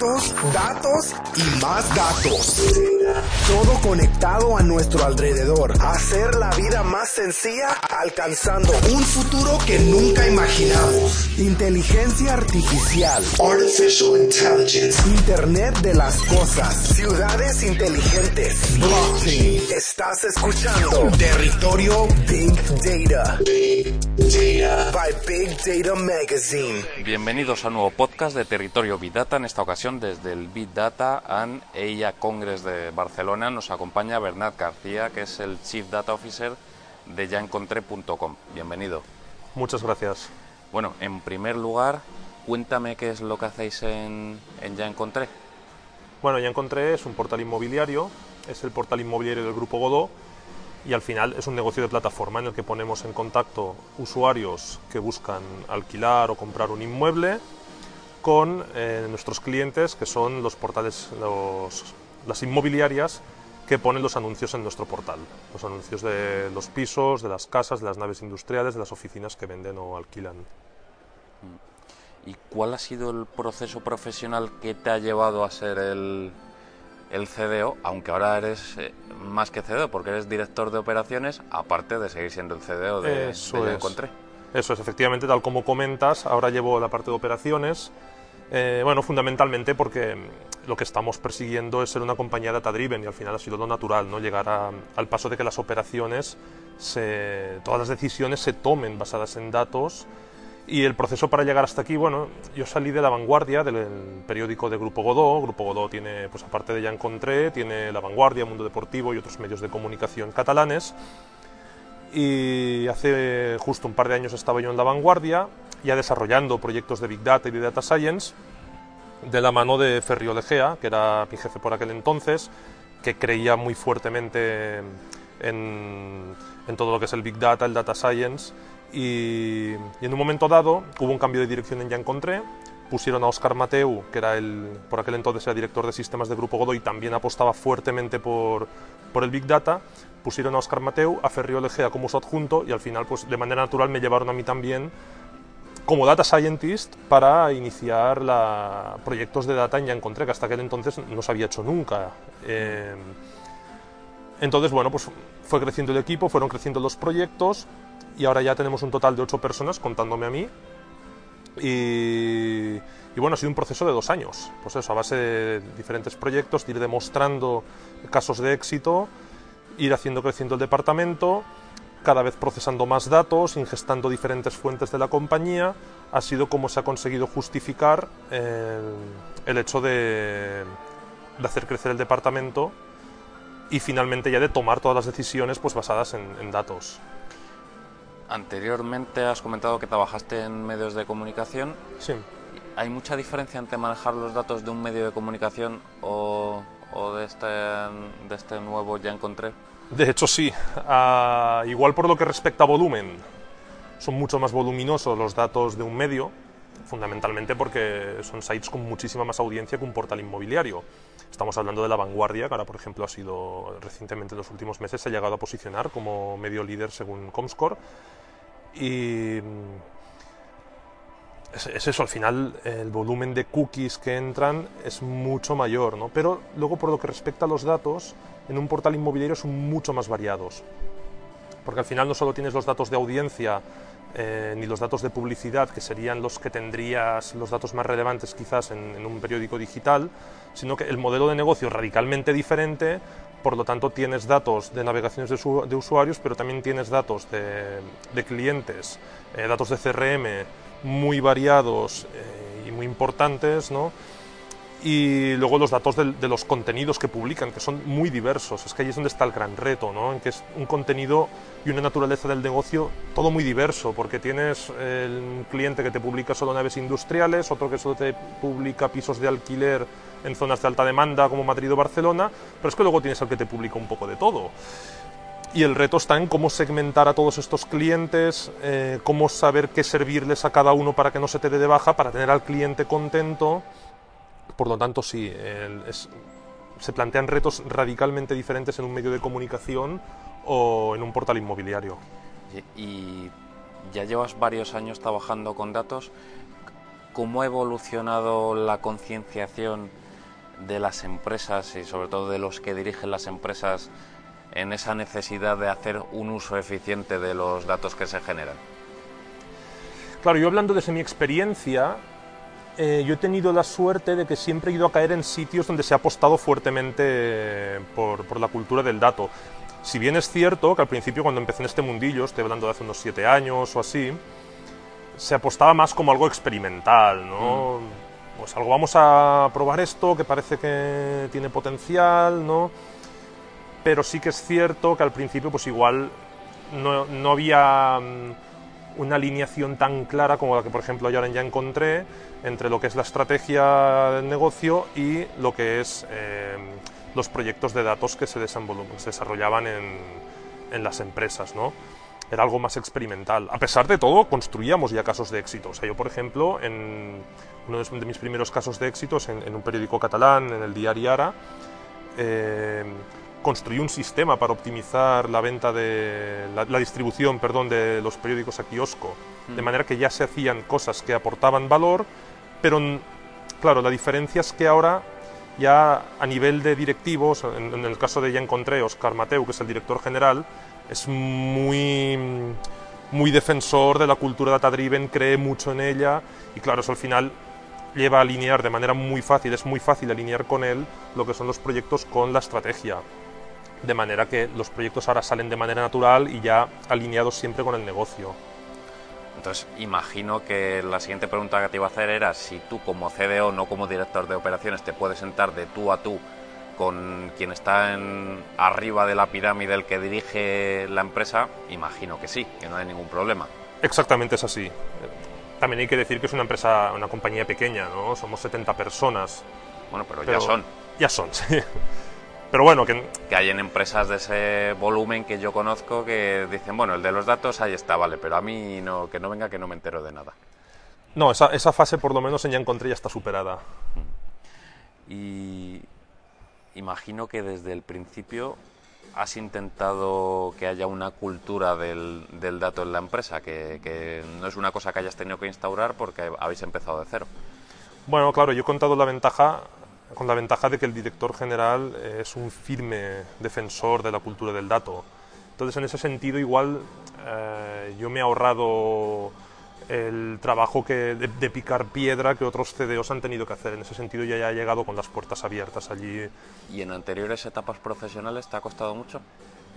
Datos, datos y más datos. Todo conectado a nuestro alrededor. Hacer la vida más sencilla alcanzando un futuro que nunca imaginamos. Inteligencia artificial. Artificial Intelligence. Internet de las cosas. Ciudades inteligentes. Blockchain. Estás escuchando Territorio Big Data. Big Data. By Big Data Magazine. Bienvenidos a un nuevo podcast de Territorio Big Data. En esta ocasión desde el Big Data and EIA Congress de Barcelona nos acompaña Bernat García, que es el Chief Data Officer de yaencontré.com. Bienvenido. Muchas gracias. Bueno, en primer lugar, cuéntame qué es lo que hacéis en, en Ya Encontré. Bueno, Ya Encontré es un portal inmobiliario, es el portal inmobiliario del Grupo Godó y al final es un negocio de plataforma en el que ponemos en contacto usuarios que buscan alquilar o comprar un inmueble con eh, nuestros clientes que son los portales, los, las inmobiliarias que ponen los anuncios en nuestro portal. Los anuncios de los pisos, de las casas, de las naves industriales, de las oficinas que venden o alquilan. ¿Y cuál ha sido el proceso profesional que te ha llevado a ser el, el CDO, aunque ahora eres eh, más que CDO, porque eres director de operaciones, aparte de seguir siendo el CDO de, Eso de es. Encontré? Eso es, efectivamente, tal como comentas, ahora llevo la parte de operaciones. eh, bueno, fundamentalmente porque lo que estamos persiguiendo es ser una compañía data driven y al final ha sido lo natural, ¿no? Llegar al paso de que las operaciones, todas las decisiones se tomen basadas en datos y el proceso para llegar hasta aquí, bueno, yo salí de La Vanguardia, del periódico de Grupo Godó. Grupo Godó tiene, pues aparte de Ya Encontré, tiene La Vanguardia, Mundo Deportivo y otros medios de comunicación catalanes y hace justo un par de años estaba yo en la vanguardia, ya desarrollando proyectos de Big Data y de Data Science, de la mano de Ferriol Egea, que era mi jefe por aquel entonces, que creía muy fuertemente en, en todo lo que es el Big Data, el Data Science, y, y en un momento dado hubo un cambio de dirección en Ya Encontré, pusieron a Oscar Mateu, que era el, por aquel entonces era director de sistemas de Grupo Godó y también apostaba fuertemente por, por el Big Data, pusieron a Oscar Mateu, a Ferriol Egea como su adjunto y al final pues de manera natural me llevaron a mí también como data scientist para iniciar la, proyectos de data en Ya Encontré, que hasta aquel entonces no se había hecho nunca. Eh, entonces, bueno, pues fue creciendo el equipo, fueron creciendo los proyectos y ahora ya tenemos un total de ocho personas contándome a mí. Y, bueno, ha sido un proceso de dos años, pues eso, a base de diferentes proyectos, ir demostrando casos de éxito, ir haciendo creciendo el departamento, cada vez procesando más datos, ingestando diferentes fuentes de la compañía, ha sido como se ha conseguido justificar el, el hecho de, de hacer crecer el departamento y finalmente ya de tomar todas las decisiones pues basadas en, en datos. Anteriormente has comentado que trabajaste en medios de comunicación. Sí. ¿Hay mucha diferencia entre manejar los datos de un medio de comunicación o, o de, este, de este nuevo Ya Encontré? De hecho, sí. Ah, igual por lo que respecta a volumen, son mucho más voluminosos los datos de un medio, fundamentalmente porque son sites con muchísima más audiencia que un portal inmobiliario. Estamos hablando de la vanguardia, que ahora, por ejemplo, ha sido recientemente en los últimos meses se ha llegado a posicionar como medio líder según Comscore. Y mm, es, es eso, al final el volumen de cookies que entran es mucho mayor, ¿no? Pero luego por lo que respecta a los datos, en un portal inmobiliario son mucho más variados. Porque al final no solo tienes los datos de audiencia eh, ni los datos de publicidad, que serían los que tendrías, los datos más relevantes quizás en, un periódico digital, sino que el modelo de negocio es radicalmente diferente, por lo tanto tienes datos de navegaciones de, usu- de usuarios, pero también tienes datos de, de clientes, eh, datos de CRM muy variados eh, y muy importantes, ¿no? Y luego los datos de, los contenidos que publican, que son muy diversos. Es que ahí es donde está el gran reto, ¿no? En que es un contenido y una naturaleza del negocio todo muy diverso, porque tienes el- un cliente que te publica solo naves industriales, otro que solo te publica pisos de alquiler en zonas de alta demanda como Madrid o Barcelona, pero es que luego tienes el que te publica un poco de todo. Y el reto está en cómo segmentar a todos estos clientes, eh, cómo saber qué servirles a cada uno para que no se te dé de baja, para tener al cliente contento. Por lo tanto, sí, el- es- se plantean retos radicalmente diferentes en un medio de comunicación o en un portal inmobiliario. Y, y ya llevas varios años trabajando con datos. cómo ha evolucionado la concienciación de las empresas y sobre todo de los que dirigen las empresas en esa necesidad de hacer un uso eficiente de los datos que se generan? Claro, yo hablando desde mi experiencia, eh, yo he tenido la suerte de que siempre he ido a caer en sitios donde se ha apostado fuertemente por, por la cultura del dato. Si bien es cierto que al principio cuando empecé en este mundillo, estoy hablando de hace unos siete años o así, se apostaba más como algo experimental, ¿no? Pues algo vamos a probar esto que parece que tiene potencial, ¿no? Pero sí que es cierto que al principio pues igual no, no había mm, una alineación tan clara como la que por ejemplo yo ya encontré entre lo que es la estrategia del negocio y lo que es eh, los proyectos de datos que se, se desarrollaban en, en, las empresas, ¿no? Era algo más experimental. A pesar de todo, construíamos ya casos de éxito. O sea, yo, por ejemplo, en uno de mis primeros casos de éxitos en, en un periódico catalán, en el diario Ara, eh, construí un sistema para optimizar la venta de la, la, distribución, perdón, de los periódicos a kiosco, mm. de manera que ya se hacían cosas que aportaban valor, pero claro, la diferencia es que ahora ya a nivel de directivos, en, en el caso de ya encontré Oscar Mateu, que es el director general, es muy muy defensor de la cultura data driven, cree mucho en ella y claro, eso al final lleva a alinear de manera muy fácil, es muy fácil alinear con él lo que son los proyectos con la estrategia. De manera que los proyectos ahora salen de manera natural y ya alineados siempre con el negocio. Entonces, imagino que la siguiente pregunta que te iba a hacer era si tú como CDO, no como director de operaciones, te puedes sentar de tú a tú con quien está en, arriba de la pirámide, el que dirige la empresa, imagino que sí, que no hay ningún problema. Exactamente es así. También hay que decir que es una empresa, una compañía pequeña, ¿no? Somos 70 personas. Bueno, pero, pero ya son. Ya son, sí. Pero bueno, que... Que hay en empresas de ese volumen que yo conozco que dicen, bueno, el de los datos ahí está, vale, pero a mí no, que no venga que no me entero de nada. No, esa, esa fase por lo menos en Ya Encontré ya está superada. Y imagino que desde el principio has intentado que haya una cultura del, del dato en la empresa, que, que, no es una cosa que hayas tenido que instaurar porque habéis empezado de cero. Bueno, claro, yo he contado la ventaja con la ventaja de que el director general es un firme defensor de la cultura del dato. Entonces, en ese sentido, igual eh, yo me he ahorrado el trabajo que, de, de, picar piedra que otros CDOs han tenido que hacer. En ese sentido, ya, ya he llegado con las puertas abiertas allí. ¿Y en anteriores etapas profesionales te ha costado mucho?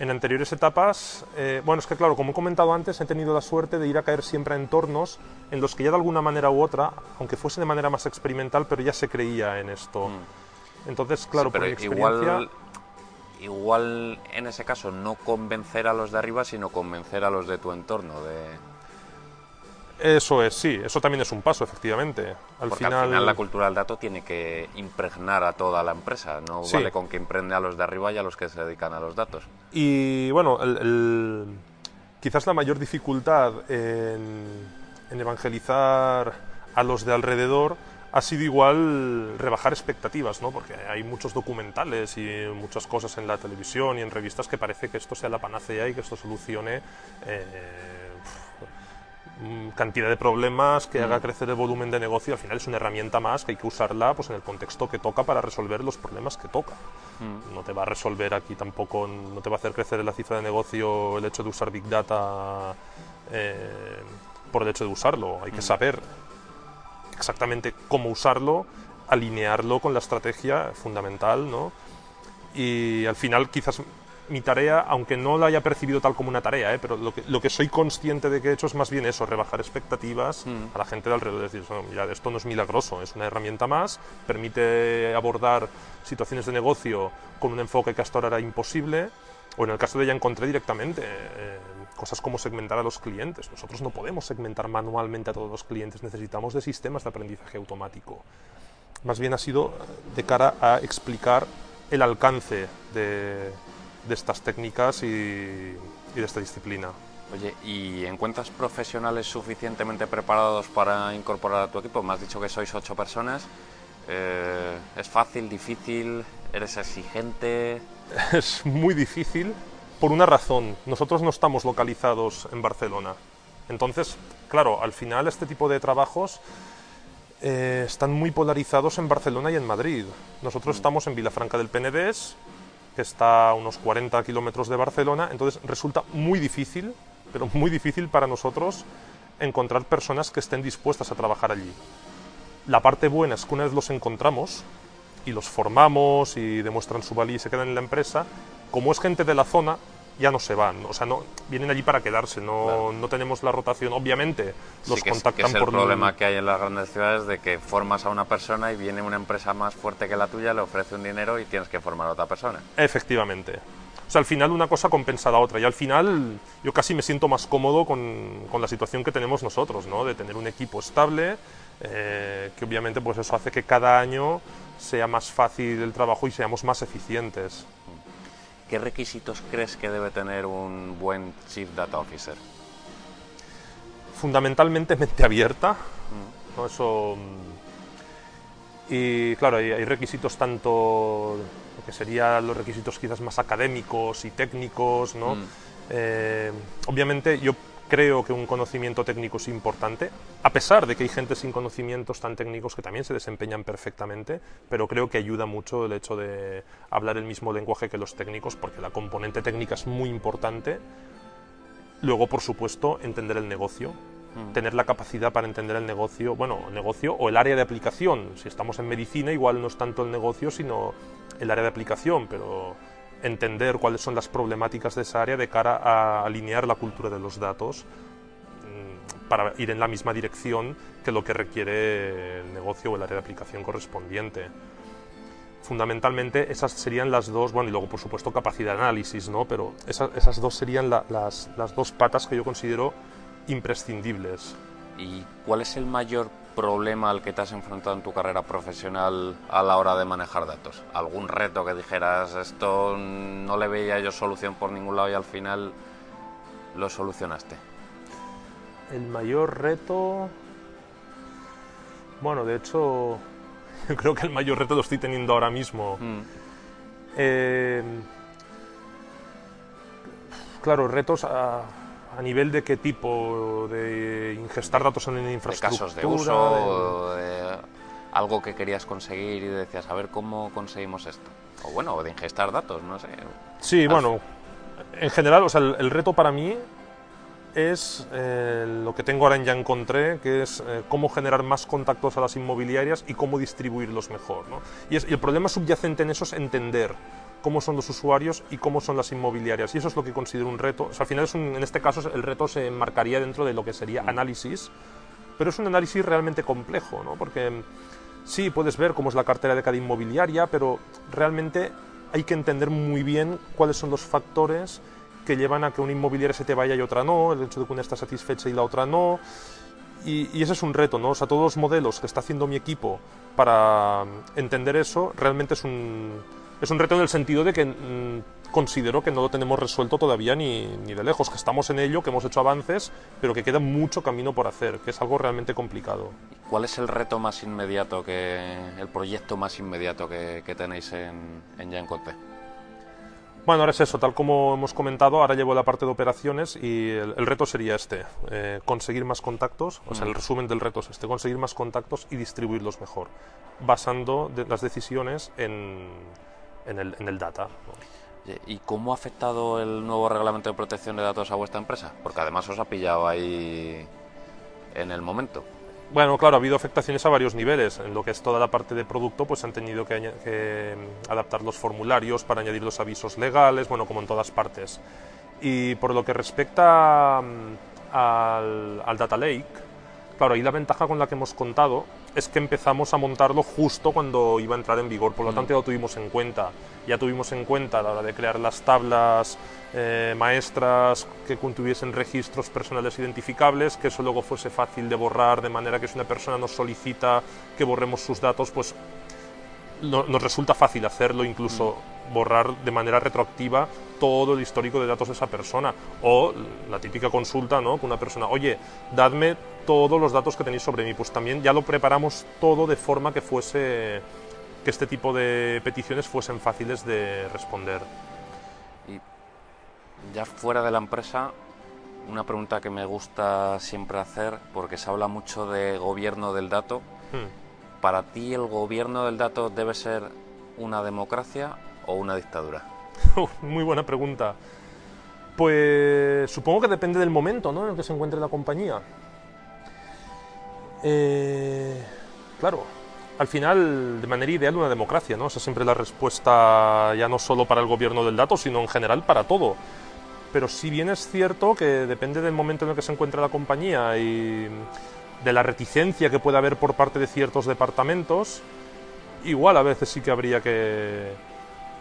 En anteriores etapas, eh, bueno, es que claro, como he comentado antes, he tenido la suerte de ir a caer siempre a entornos en los que ya de alguna manera u otra, aunque fuese de manera más experimental, pero ya se creía en esto. Mm. Entonces, claro, sí, pero por mi experiencia... Igual, igual en ese caso no convencer a los de arriba, sino convencer a los de tu entorno de... Eso es, sí, eso también es un paso, efectivamente. Al, Porque final... al final la cultura del dato tiene que impregnar a toda la empresa, no sí. vale con que impregne a los de arriba y a los que se dedican a los datos. Y bueno, el, el, quizás la mayor dificultad en, en, evangelizar a los de alrededor ha sido igual rebajar expectativas, ¿no? Porque hay muchos documentales y muchas cosas en la televisión y en revistas que parece que esto sea la panacea y que esto solucione... Eh, cantidad de problemas, que mm. haga crecer el volumen de negocio, al final es una herramienta más que hay que usarla pues, en el contexto que toca para resolver los problemas que toca. Mm. No te va a resolver aquí tampoco, no te va a hacer crecer la cifra de negocio el hecho de usar Big Data eh, por el hecho de usarlo. Hay mm. que saber exactamente cómo usarlo, alinearlo con la estrategia fundamental, ¿no? Y al final quizás mi tarea, aunque no la haya percibido tal como una tarea, ¿eh? pero lo que, lo que, soy consciente de que he hecho es más bien eso, rebajar expectativas mm. a la gente de alrededor. Decir, mira, esto no es milagroso, es una herramienta más, permite abordar situaciones de negocio con un enfoque que hasta ahora era imposible, o en el caso de ya encontré directamente eh, cosas como segmentar a los clientes. Nosotros no podemos segmentar manualmente a todos los clientes, necesitamos de sistemas de aprendizaje automático. Más bien ha sido de cara a explicar el alcance de, de estas técnicas y, y, de esta disciplina. Oye, ¿y encuentras profesionales suficientemente preparados para incorporar a tu equipo? Me has dicho que sois ocho personas. Eh, ¿Es fácil, difícil? ¿Eres exigente? Es muy difícil por una razón. Nosotros no estamos localizados en Barcelona. Entonces, claro, al final este tipo de trabajos eh, están muy polarizados en Barcelona y en Madrid. Nosotros estamos en Vilafranca del Penedés, que está a unos 40 kilómetros de Barcelona, entonces resulta muy difícil, pero muy difícil para nosotros encontrar personas que estén dispuestas a trabajar allí. La parte buena es que una vez los encontramos y los formamos y demuestran su valía y se quedan en la empresa, como es gente de la zona, ya no se van, o sea, no vienen allí para quedarse, no, Claro. no tenemos la rotación, obviamente los Sí, que es, contactan que es el por problema que hay en las grandes ciudades de que formas a una persona y viene una empresa más fuerte que la tuya, le ofrece un dinero y tienes que formar a otra persona. Efectivamente. O sea, al final una cosa compensa la otra y al final yo casi me siento más cómodo con, con la situación que tenemos nosotros, ¿no? De tener un equipo estable, eh, que obviamente pues eso hace que cada año sea más fácil el trabajo y seamos más eficientes. ¿Qué requisitos crees que debe tener un buen Chief Data Officer? fundamentalmente mente abierta. ¿no? Eso, mm, y claro, hay, hay requisitos tanto lo que serían los requisitos quizás más académicos y técnicos. ¿no? Mm. Eh, obviamente yo creo que un conocimiento técnico es importante, a pesar de que hay gente sin conocimientos tan técnicos que también se desempeñan perfectamente, pero creo que ayuda mucho el hecho de hablar el mismo lenguaje que los técnicos, porque la componente técnica es muy importante. Luego, por supuesto, entender el negocio, tener la capacidad para entender el negocio, bueno, el negocio o el área de aplicación. Si estamos en medicina, igual no es tanto el negocio, sino el área de aplicación, pero entender cuáles son las problemáticas de esa área de cara a alinear la cultura de los datos mm, para ir en la misma dirección que lo que requiere el negocio o el área de aplicación correspondiente. Fundamentalmente esas serían las dos, bueno, y luego por supuesto capacidad de análisis, ¿no? Pero esa- esas dos serían la- las, las dos patas que yo considero imprescindibles. ¿Y cuál es el mayor problema al que te has enfrentado en tu carrera profesional a la hora de manejar datos? ¿Algún reto que dijeras, esto no le veía yo solución por ningún lado y al final lo solucionaste? El mayor reto. Bueno, de hecho, yo creo que el mayor reto lo estoy teniendo ahora mismo. Mm, Eh, claro, retos a, a nivel de qué tipo, de ingestar datos en la ¿De infraestructura. casos de uso? de algo que querías conseguir y decías, a ver cómo conseguimos esto? O bueno, de ingestar datos, no sé. Sí, Al- bueno, en general, o sea, el, el reto para mí es eh, lo que tengo ahora en Ya Encontré, que es eh, cómo generar más contactos a las inmobiliarias y cómo distribuirlos mejor. ¿no? Y, es- y el problema subyacente en eso es entender cómo son los usuarios y cómo son las inmobiliarias. Y eso es lo que considero un reto. O sea, al final, es un- en este caso, el reto se enmarcaría dentro de lo que sería análisis, pero es un análisis realmente complejo, ¿no? porque mm, sí, puedes ver cómo es la cartera de cada inmobiliaria, pero realmente hay que entender muy bien cuáles son los factores que llevan a que una inmobiliaria se te vaya y otra no, el hecho de que una está satisfecha y la otra no. Y, y ese es un reto, ¿no? O sea, todos los modelos que está haciendo mi equipo para mm, entender eso realmente es un, es un reto en el sentido de que mm, considero que no lo tenemos resuelto todavía ni, ni de lejos, que estamos en ello, que hemos hecho avances, pero que queda mucho camino por hacer, que es algo realmente complicado. ¿Cuál es el reto más inmediato, que el proyecto más inmediato que, que tenéis en, en Ya Encontré? Bueno, ahora es eso, tal como hemos comentado, ahora llevo la parte de operaciones y el, el reto sería este, eh, conseguir más contactos, o sea, el resumen del reto es este, conseguir más contactos y distribuirlos mejor, basando de- las decisiones en, en el, en el data. ¿Y cómo ha afectado el nuevo reglamento de protección de datos a vuestra empresa? Porque además os ha pillado ahí en el momento. Bueno, claro, ha habido afectaciones a varios niveles. En lo que es toda la parte de producto, pues han tenido que, que, mm, adaptar los formularios para añadir los avisos legales, bueno, como en todas partes. Y por lo que respecta mm, al, al Data Lake, claro, ahí la ventaja con la que hemos contado es que empezamos a montarlo justo cuando iba a entrar en vigor, por lo tanto ya lo tuvimos en cuenta. Ya tuvimos en cuenta a la hora de crear las tablas eh, maestras que contuviesen registros personales identificables, que eso luego fuese fácil de borrar, de manera que si una persona nos solicita que borremos sus datos, pues no- nos resulta fácil hacerlo, incluso borrar de manera retroactiva todo el histórico de datos de esa persona. O la típica consulta, ¿no? Que una persona, oye, dadme todos los datos que tenéis sobre mí. Pues también ya lo preparamos todo de forma que fuese que este tipo de peticiones fuesen fáciles de responder. Y ya fuera de la empresa, una pregunta que me gusta siempre hacer, porque se habla mucho de gobierno del dato, Hmm. ¿Para ti el gobierno del dato debe ser una democracia o una dictadura? Muy buena pregunta. Pues supongo que depende del momento ¿no? en el que se encuentre la compañía. Eh, claro, al final, de manera ideal, una democracia, ¿no? Esa es siempre la respuesta ya no solo para el gobierno del dato, sino en general para todo. Pero si bien es cierto que depende del momento en el que se encuentra la compañía y de la reticencia que pueda haber por parte de ciertos departamentos, igual a veces sí que habría que,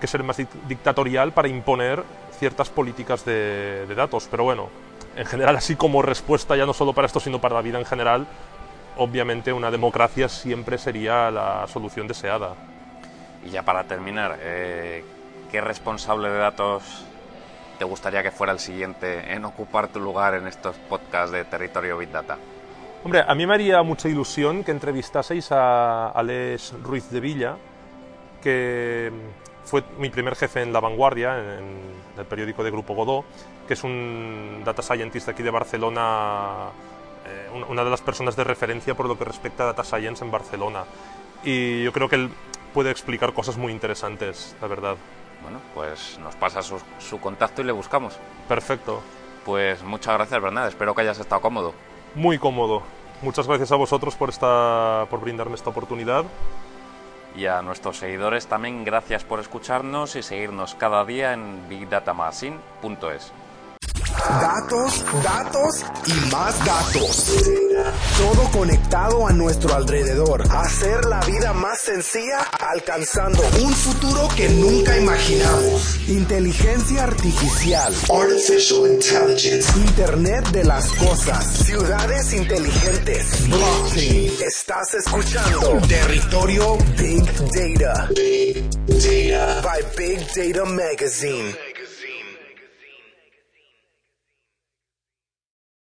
que ser más dictatorial para imponer ciertas políticas de, de, datos. Pero bueno, en general, así como respuesta ya no solo para esto, sino para la vida en general, obviamente una democracia siempre sería la solución deseada. Y ya para terminar, eh, ¿qué responsable de datos te gustaría que fuera el siguiente en ocupar tu lugar en estos podcasts de Territorio Big Data? Hombre, a mí me haría mucha ilusión que entrevistaseis a Alex Ruiz de Villa, que fue mi primer jefe en La Vanguardia, en el periódico de Grupo Godó, que es un data scientist aquí de Barcelona, eh, una de las personas de referencia por lo que respecta a data science en Barcelona. Y yo creo que él puede explicar cosas muy interesantes, la verdad. Bueno, pues nos pasa su, su contacto y le buscamos. Perfecto. Pues muchas gracias, Bernard. Espero que hayas estado cómodo. Muy cómodo. Muchas gracias a vosotros por, esta, por brindarme esta oportunidad. Y a nuestros seguidores también gracias por escucharnos y seguirnos cada día en bigdatamagazine.es. Datos, datos y más datos. Todo conectado a nuestro alrededor. Hacer la vida más sencilla alcanzando un futuro que nunca imaginamos. Inteligencia artificial. Artificial Intelligence. Internet de las cosas. Ciudades inteligentes. Blockchain. Estás escuchando Territorio Big Data. Big Data. By Big Data Magazine.